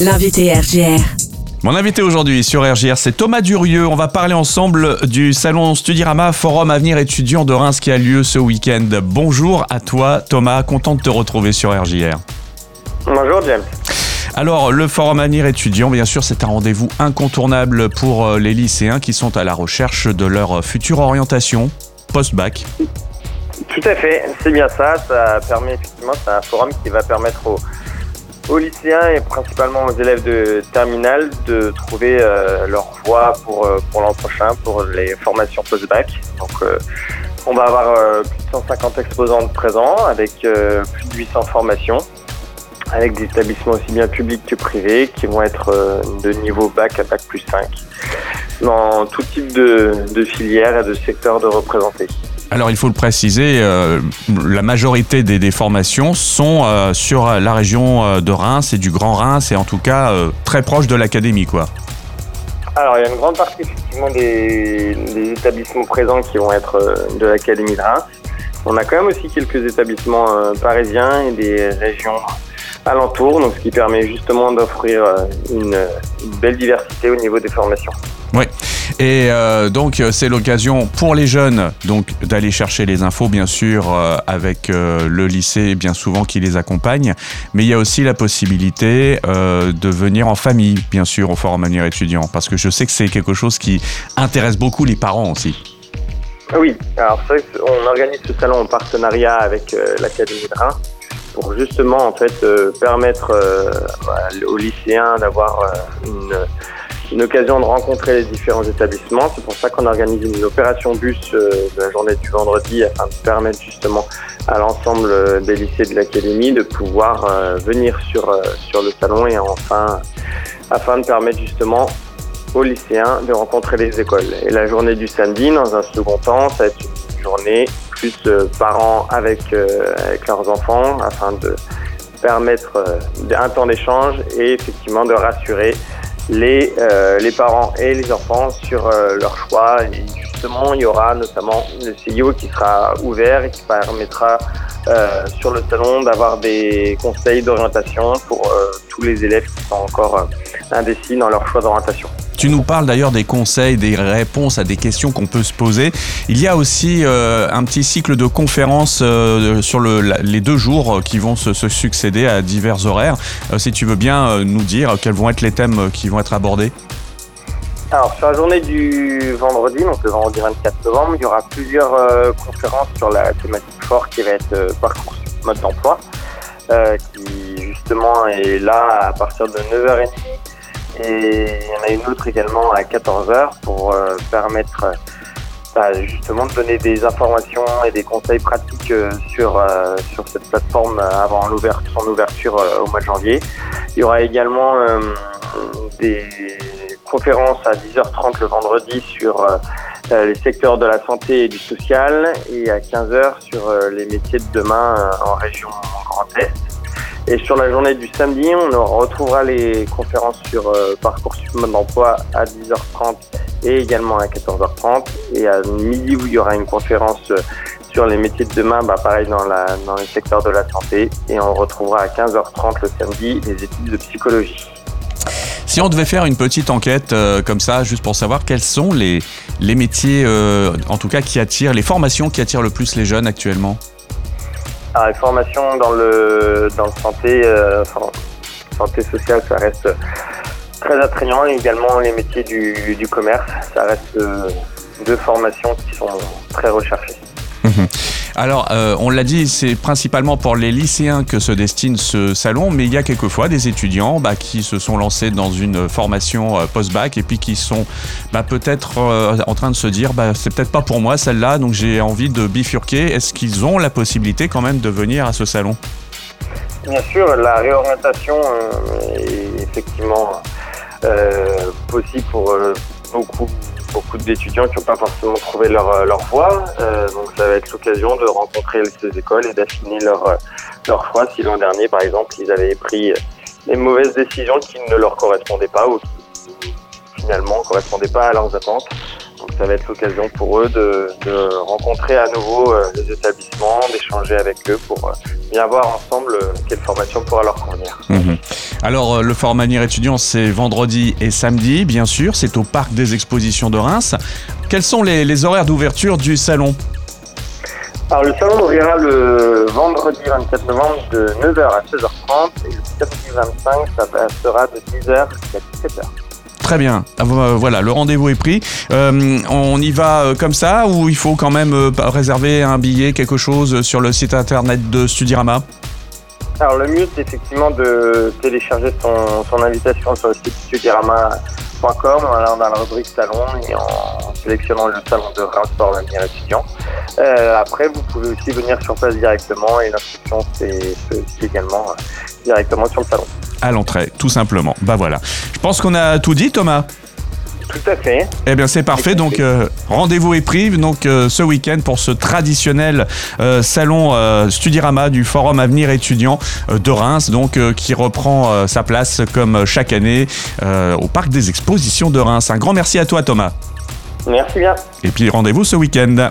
L'invité RGR. Mon invité aujourd'hui sur RGR, c'est Thomas Durieux. On va parler ensemble du salon Studirama Forum Avenir étudiant de Reims qui a lieu ce week-end. Bonjour à toi Thomas, content de te retrouver sur RGR. Bonjour James. Alors, le Forum Avenir étudiant, bien sûr, c'est un rendez-vous incontournable pour euh, les lycéens qui sont à la recherche de leur future orientation post-bac. Tout à fait, c'est bien ça. Ça permet effectivement, c'est un forum qui va permettre aux, aux lycéens et principalement aux élèves de terminale de trouver euh, leur voie pour, euh, pour l'an prochain, pour les formations post-bac. Donc, euh, on va avoir plus de 150 exposants présents avec plus de 800 formations, avec des établissements aussi bien publics que privés qui vont être de niveau bac à bac plus 5 dans tout type de, de filières et de secteurs de représentés. Alors il faut le préciser, euh, la majorité des, formations sont euh, sur la région euh, de Reims et du Grand Reims et en tout cas très proche de l'académie quoi. Alors il y a une grande partie effectivement des, établissements présents qui vont être de l'académie de Reims. On a quand même aussi quelques établissements parisiens et des régions alentours, donc ce qui permet justement d'offrir une belle diversité au niveau des formations. Oui. Et euh, donc euh, c'est l'occasion pour les jeunes donc d'aller chercher les infos bien sûr euh, avec le lycée bien souvent qui les accompagne, mais il y a aussi la possibilité de venir en famille bien sûr au forum manière étudiant. Parce que je sais que c'est quelque chose qui intéresse beaucoup les parents aussi. Oui, alors c'est vrai qu'on organise ce salon en partenariat avec l'Académie de Reims pour justement en fait permettre aux lycéens d'avoir une une occasion de rencontrer les différents établissements. C'est pour ça qu'on organise une opération bus euh, de la journée du vendredi afin de permettre justement à l'ensemble euh, des lycées de l'académie de pouvoir euh, venir sur, sur le salon et enfin afin de permettre justement aux lycéens de rencontrer les écoles. Et la journée du samedi, dans un second temps, ça va être une journée plus parents avec, avec leurs enfants afin de permettre un temps d'échange et effectivement de rassurer les, euh, les parents et les enfants sur euh, leur choix. Et justement, il y aura notamment le CIO qui sera ouvert et qui permettra euh, sur le salon d'avoir des conseils d'orientation pour tous les élèves qui sont encore indécis dans leur choix d'orientation. Tu nous parles d'ailleurs des conseils, des réponses à des questions qu'on peut se poser. Il y a aussi euh, un petit cycle de conférences euh, sur le, les deux jours qui vont se, succéder à divers horaires. Euh, si tu veux bien nous dire quels vont être les thèmes qui vont être abordés. Alors, sur la journée du vendredi, donc le vendredi 24 novembre, il y aura plusieurs conférences sur la thématique forte qui va être parcours mode d'emploi, qui justement est là à partir de 9h30 et il y en a une autre également à 14h pour euh, permettre bah, justement de donner des informations et des conseils pratiques euh, sur, euh, sur cette plateforme avant son ouverture au mois de janvier. Il y aura également des conférences à 10h30 le vendredi sur les secteurs de la santé et du social et à 15h sur les métiers de demain en région Grand Est. Et sur la journée du samedi, on retrouvera les conférences sur euh, Parcoursup mode d'emploi à 10h30 et également à 14h30. Et à midi, où il y aura une conférence euh, sur les métiers de demain, bah, pareil dans, la, dans le secteur de la santé. Et on retrouvera à 15h30 le samedi les études de psychologie. Si on devait faire une petite enquête euh, comme ça, juste pour savoir quels sont les, les métiers, en tout cas, qui attirent, les formations qui attirent le plus les jeunes actuellement? La formation dans le, dans le santé, euh, santé sociale, ça reste très attrayant. Également les métiers du, du commerce, ça reste euh, deux formations qui sont très recherchées. Alors, euh, on l'a dit, c'est principalement pour les lycéens que se destine ce salon, mais il y a quelquefois des étudiants bah, qui se sont lancés dans une formation euh, post-bac et puis qui sont bah, peut-être euh, en train de se dire bah, c'est peut-être pas pour moi celle-là, donc j'ai envie de bifurquer. Est-ce qu'ils ont la possibilité quand même de venir à ce salon? Bien sûr, la réorientation est effectivement possible pour beaucoup beaucoup d'étudiants qui n'ont pas forcément trouvé leur, euh, leur voie. Euh, donc ça va être l'occasion de rencontrer ces écoles et d'affiner leur, euh, leur choix si l'an dernier, par exemple, ils avaient pris des mauvaises décisions qui ne leur correspondaient pas ou qui finalement ne correspondaient pas à leurs attentes. Donc ça va être l'occasion pour eux de, de, rencontrer à nouveau les établissements, d'échanger avec eux pour bien voir ensemble quelle formation pourra leur convenir. Mhm. Alors, le Forum Avenir étudiant, c'est vendredi et samedi, bien sûr. C'est au Parc des Expositions de Reims. Quels sont les, horaires d'ouverture du salon alors le salon ouvrira le vendredi 27 novembre de 9h à 16h30 et le samedi 25 ça sera de 10h à 17h. Très bien. Ah, voilà, le rendez-vous est pris. Euh, on y va euh, comme ça ou il faut quand même euh, réserver un billet, quelque chose sur le site internet de Studirama? Alors le mieux c'est effectivement de télécharger son, invitation sur le site studirama.com dans la rubrique salon et en sélectionnant le salon de Reims pour l'avenir étudiant. après vous pouvez aussi venir sur place directement et l'inscription c'est également directement sur le salon à l'entrée, tout simplement. Bah voilà. Je pense qu'on a tout dit, Thomas. Tout à fait. Eh bien, c'est parfait. Donc, euh, rendez-vous est pris donc euh, ce week-end pour ce traditionnel euh, salon Studirama du Forum Avenir étudiant de Reims, donc qui reprend sa place comme chaque année au Parc des Expositions de Reims. Un grand merci à toi, Thomas. Merci bien. Et puis rendez-vous ce week-end.